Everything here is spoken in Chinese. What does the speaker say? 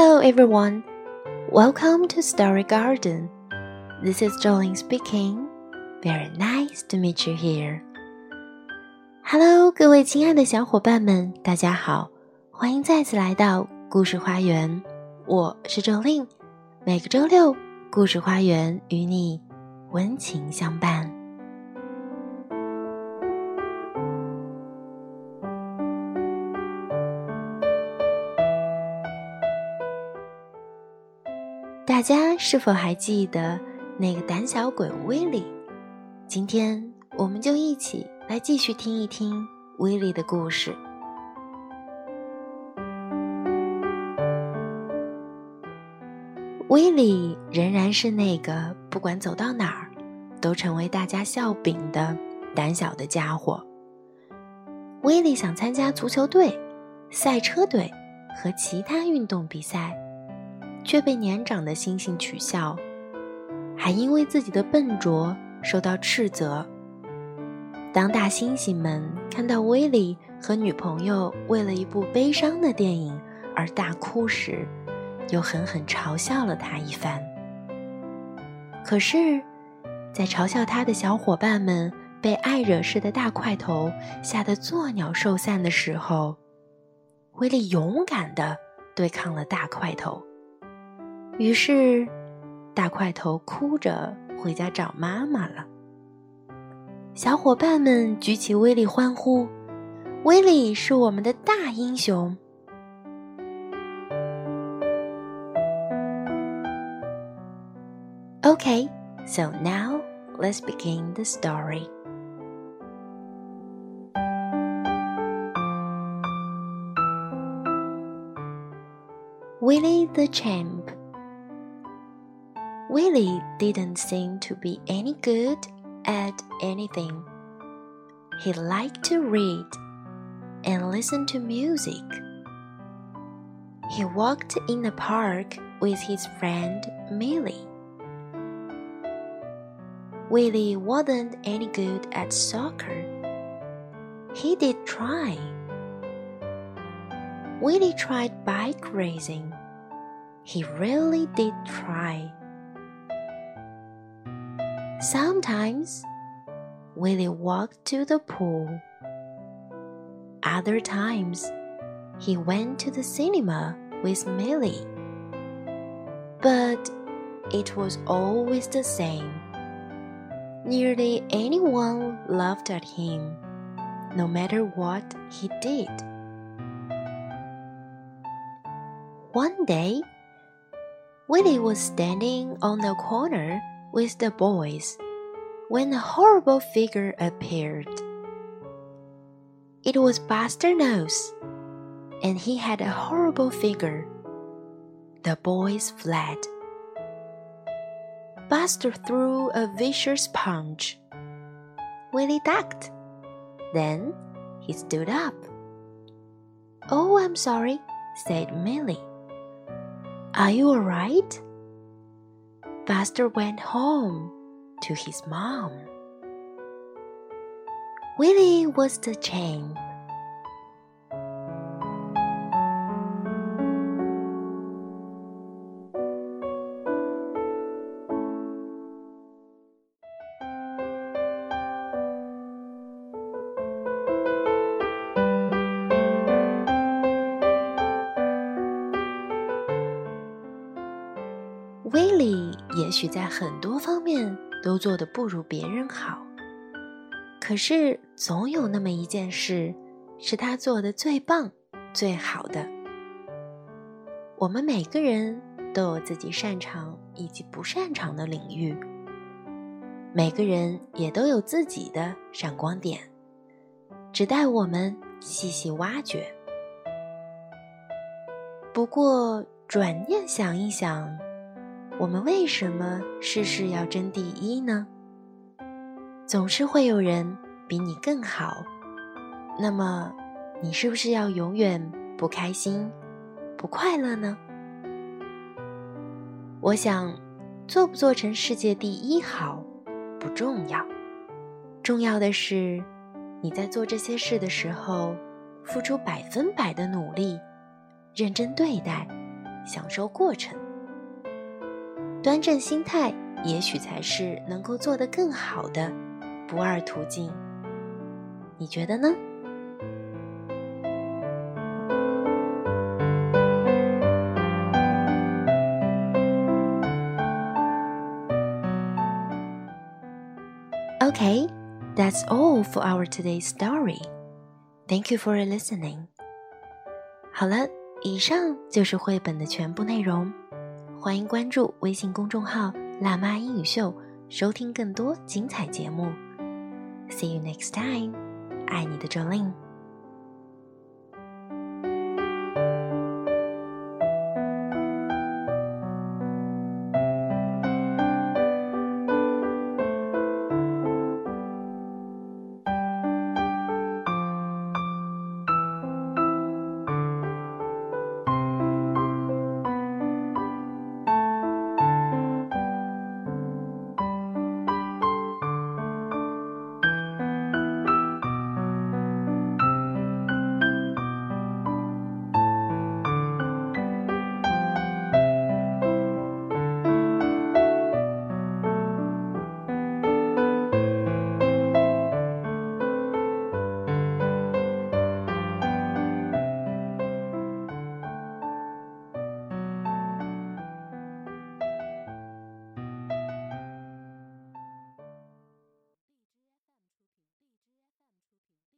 Hello everyone, welcome to Story Garden. This is Jolene speaking. Very nice to meet you here. Hello，各位亲爱的小伙伴们，大家好，欢迎再次来到故事花园。我是 Jolene，每个周六，故事花园与你温情相伴。大家是否还记得那个胆小鬼威利？今天我们就一起来继续听一听威利的故事。威利仍然是那个不管走到哪儿都成为大家笑柄的胆小的家伙。威利想参加足球队、赛车队和其他运动比赛。却被年长的猩猩取笑，还因为自己的笨拙受到斥责。当大猩猩们看到威利和女朋友为了一部悲伤的电影而大哭时，又狠狠嘲笑了他一番。可是，在嘲笑他的小伙伴们被爱惹事的大块头吓得作鸟兽散的时候，威利勇敢地对抗了大块头。于是，大块头哭着回家找妈妈了。小伙伴们举起威利欢呼：“威利是我们的大英雄！” Okay, so now let's begin the story. willi the Champ Willie didn't seem to be any good at anything. He liked to read and listen to music. He walked in the park with his friend Millie. Willie wasn't any good at soccer. He did try. Willie tried bike racing. He really did try. Sometimes Willie walked to the pool. Other times he went to the cinema with Millie. But it was always the same. Nearly anyone laughed at him, no matter what he did. One day, Willie was standing on the corner with the boys when a horrible figure appeared. It was Buster Nose, and he had a horrible figure. The boys fled. Buster threw a vicious punch. Willie ducked. Then he stood up. Oh, I'm sorry, said Millie. Are you all right? Buster went home to his mom. Willie was the champ. 也许在很多方面都做得不如别人好，可是总有那么一件事是他做的最棒、最好的。我们每个人都有自己擅长以及不擅长的领域，每个人也都有自己的闪光点，只待我们细细挖掘。不过转念想一想。我们为什么事事要争第一呢？总是会有人比你更好，那么你是不是要永远不开心、不快乐呢？我想，做不做成世界第一好不重要，重要的是你在做这些事的时候，付出百分百的努力，认真对待，享受过程。端正心态，也许才是能够做得更好的不二途径。你觉得呢？Okay, that's all for our today's story. Thank you for listening. 好了，以上就是绘本的全部内容。欢迎关注微信公众号“辣妈英语秀”，收听更多精彩节目。See you next time. 爱你的 Jolin。